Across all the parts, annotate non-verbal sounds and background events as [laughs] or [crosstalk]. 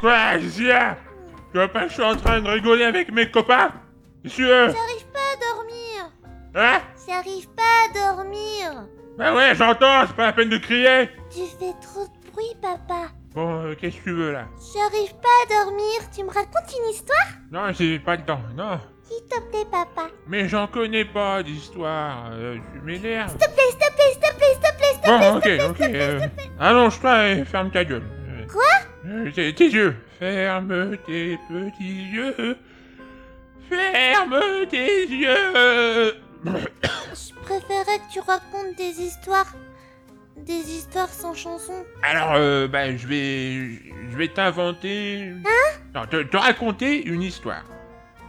Quoi, qu'est-ce qu'il y a Tu vois pas que je suis en train de rigoler avec mes copains? Veux J'arrive pas à dormir. Hein? J'arrive pas à dormir. Bah ouais, j'entends, c'est pas la peine de crier Tu fais trop de bruit, papa. Bon, euh, qu'est-ce que tu veux là? J'arrive pas à dormir. Tu me racontes une histoire? Non, j'ai pas le temps, non. S'il te plaît, papa. Mais j'en connais pas d'histoire, euh, tu m'énerves. S'il te plaît, s'il te plaît, s'il te plaît, s'il te plaît, s'il te plaît. Bon, ok, ok. euh, Allonge-toi et ferme ta gueule. Tes, yeux. Ferme tes petits yeux. Ferme tes yeux. Je préférais que tu racontes des histoires. Des histoires sans chanson. Alors, euh, bah, je vais, je vais t'inventer. Non, te, te raconter une histoire.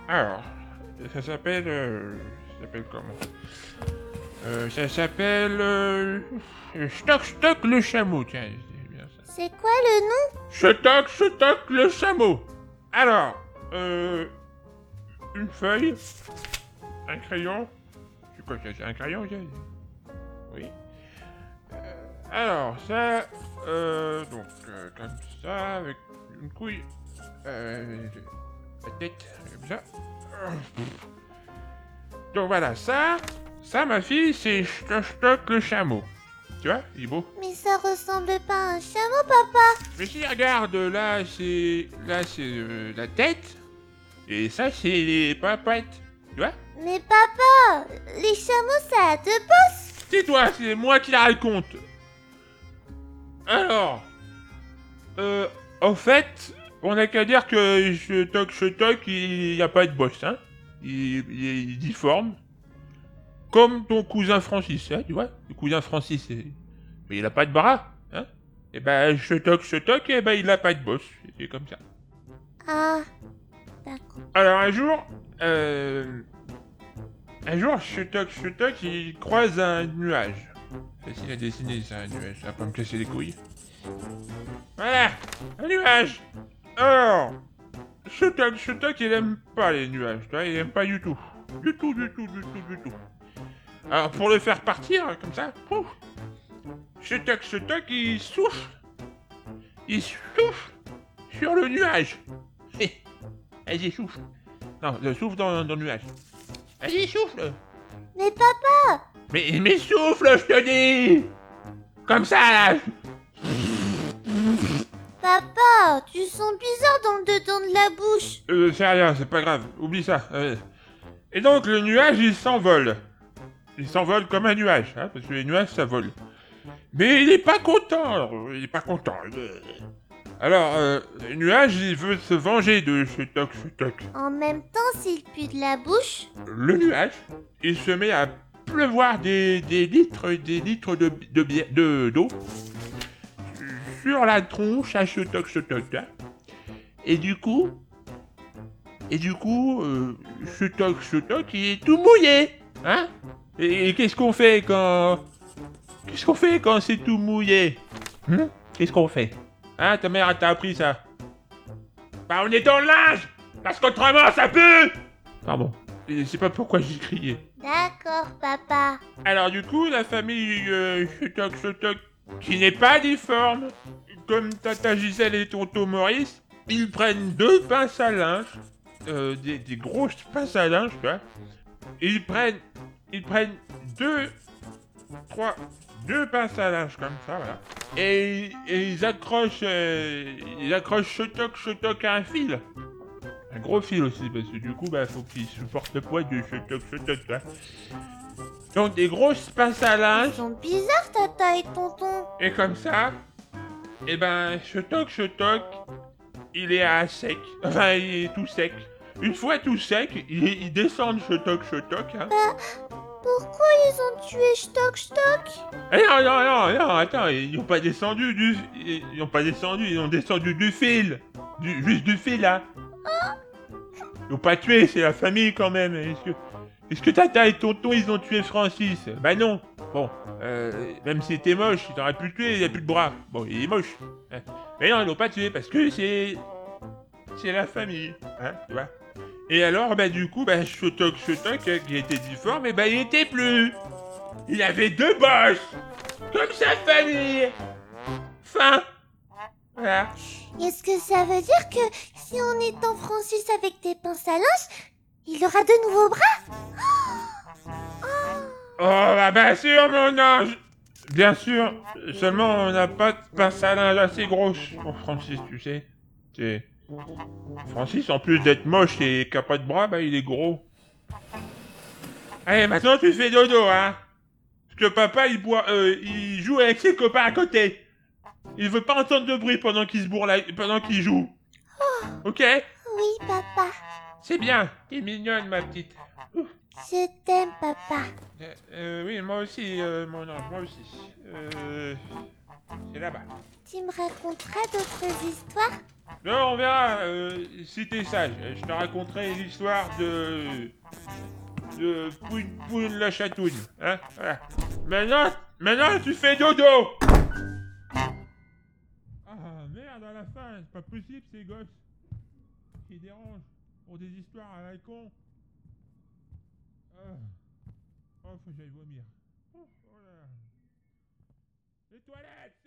Alors, ça s'appelle, euh, ça s'appelle comment? Euh, Ça s'appelle euh, Stock Stock le chameau. Tiens, c'est quoi le nom? Stock Stock le chameau. Alors, euh, une feuille, un crayon. C'est quoi ça C'est un crayon, Oui. Euh, alors, ça, euh, donc, euh, comme ça, avec une couille, euh, la tête, comme ça. Donc voilà, ça, ça, ma fille, c'est Stock le chameau. Tu vois, il est beau. Mais ça ressemble pas à un chameau, papa. Mais si, regarde, là, c'est, là, c'est euh, la tête, et ça, c'est les papates. Tu vois Mais papa, les chameaux, ça a deux bosses. C'est toi, c'est moi qui la raconte. Alors, euh, en fait, on a qu'à dire que je toc, je toc, il n'y a pas de boss, hein. Il, il est difforme. Comme ton cousin Francis, hein, tu vois Le cousin Francis, c'est- mais il a pas de bras, hein? Et ben, je toc, je toc, et ben, il a pas de boss. C'est comme ça. Ah, d'accord. Alors un jour, euh, un jour, Chutok Chutok, il croise un nuage. Facile à dessiner, ça, un nuage, ça va pas me casser les couilles. Voilà, un nuage. Alors, Chutok Chutok, il aime pas les nuages, tu vois, il aime pas du tout. Du tout, du tout, du tout, du tout. Alors pour le faire partir, comme ça, pouf, Chutok Chutok, il souffle. Il souffle sur le nuage. [laughs] Vas-y, souffle. Non, euh, souffle dans, dans le nuage. Vas-y, souffle. Mais papa, Mais, mais souffle, je te dis Comme ça, là papa, tu sens bizarre dans le dedans de la bouche. Euh, c'est rien, c'est pas grave, oublie ça. euh. Et donc, le nuage, il s'envole. Il s'envole comme un nuage, hein, parce que les nuages, ça vole. Mais il est pas content, alors, il est pas content. Alors, euh, le nuage, il veut se venger de Chutok Chutok. En même temps, s'il pue de la bouche, le nuage, il se met à pleuvoir des, des litres et des litres de de bière- de- d'eau sur la tronche à ce toc ce toc là. Et du coup, et du coup, euh, ce toc ce toc il est tout mouillé, hein? Et, et qu'est-ce qu'on fait quand qu'est-ce qu'on fait quand c'est tout mouillé? Hein Qu'est-ce qu'on fait? Hein Ta mère t'a appris ça Bah on est dans le linge Parce qu'autrement ça pue Pardon. Je sais pas pourquoi j'ai crié. d'accord, papa. Alors du coup, la famille euh, Chutok Chutok, qui n'est pas difforme, comme Tata Gisèle et Tonton Maurice, ils prennent deux pinces à linge, euh, des, des grosses pinces à linge, tu vois. Ils prennent, ils prennent deux, trois, deux pinces à linge comme ça, voilà. Et, et ils accrochent, euh, ils accrochent Chutok Chutok à un fil. Un gros fil aussi, parce que du coup, bah, faut qu'il supporte le poids du tu vois. Donc des grosses pinces à linge. Ils sont bizarres, tata et tonton. Et comme ça, et ben, ce toc, ce toc, il est à sec. Enfin, il est tout sec. Une fois tout sec, il, il descend de. Hein. Pourquoi ils ont tué Stock Stock? Eh non, non, non, non, attends, ils n'ont pas descendu du... Ils n'ont pas descendu, ils ont descendu du fil. Du, juste du fil, là. Ils n'ont pas tué, c'est la famille quand même. Est-ce que... Est-ce que tata et tonton, ils ont tué Francis? Bah non. Bon, euh, même s'il était moche, il aurait pu le tuer, il a plus de bras. Bon, il est moche. hein. Mais non, ils l'ont pas tué parce que c'est... C'est la famille, hein, tu vois. Et alors, bah du coup, bah Chotok Chotok, euh, qui était difforme, et bah il était plus. Il avait deux bosses Comme sa famille Fin Voilà. Est-ce que ça veut dire que si on étend Francis avec des pinces à linge, il aura de nouveaux bras? Oh, bah bien sûr, mon ange Bien sûr, seulement on n'a pas de pince à linge assez grosse pour Francis, tu sais. C'est... Francis, en plus d'être moche et qui a pas de bras, bah il est gros. Allez, maintenant tu fais dodo, hein Parce que papa, il, boit, euh, il joue avec ses copains à côté. Il veut pas entendre de bruit pendant qu'il se bourre la... pendant qu'il joue. Ok? Oui, papa. C'est bien, t'es mignonne, ma petite. Je t'aime, papa. Euh, euh, oui, moi aussi, euh, mon ange, moi aussi. Euh, c'est là-bas. Tu me raconteras d'autres histoires? Non, on verra euh, si t'es sage. Je te raconterai l'histoire de. de Poune Poune la chatouille. Hein voilà. Maintenant, maintenant, tu fais dodo Ah merde, à la fin, c'est pas possible ces gosses. Qui dérangent pour des histoires à la con. Ah. Oh, faut que j'aille vomir. Oh, oh là. Les toilettes,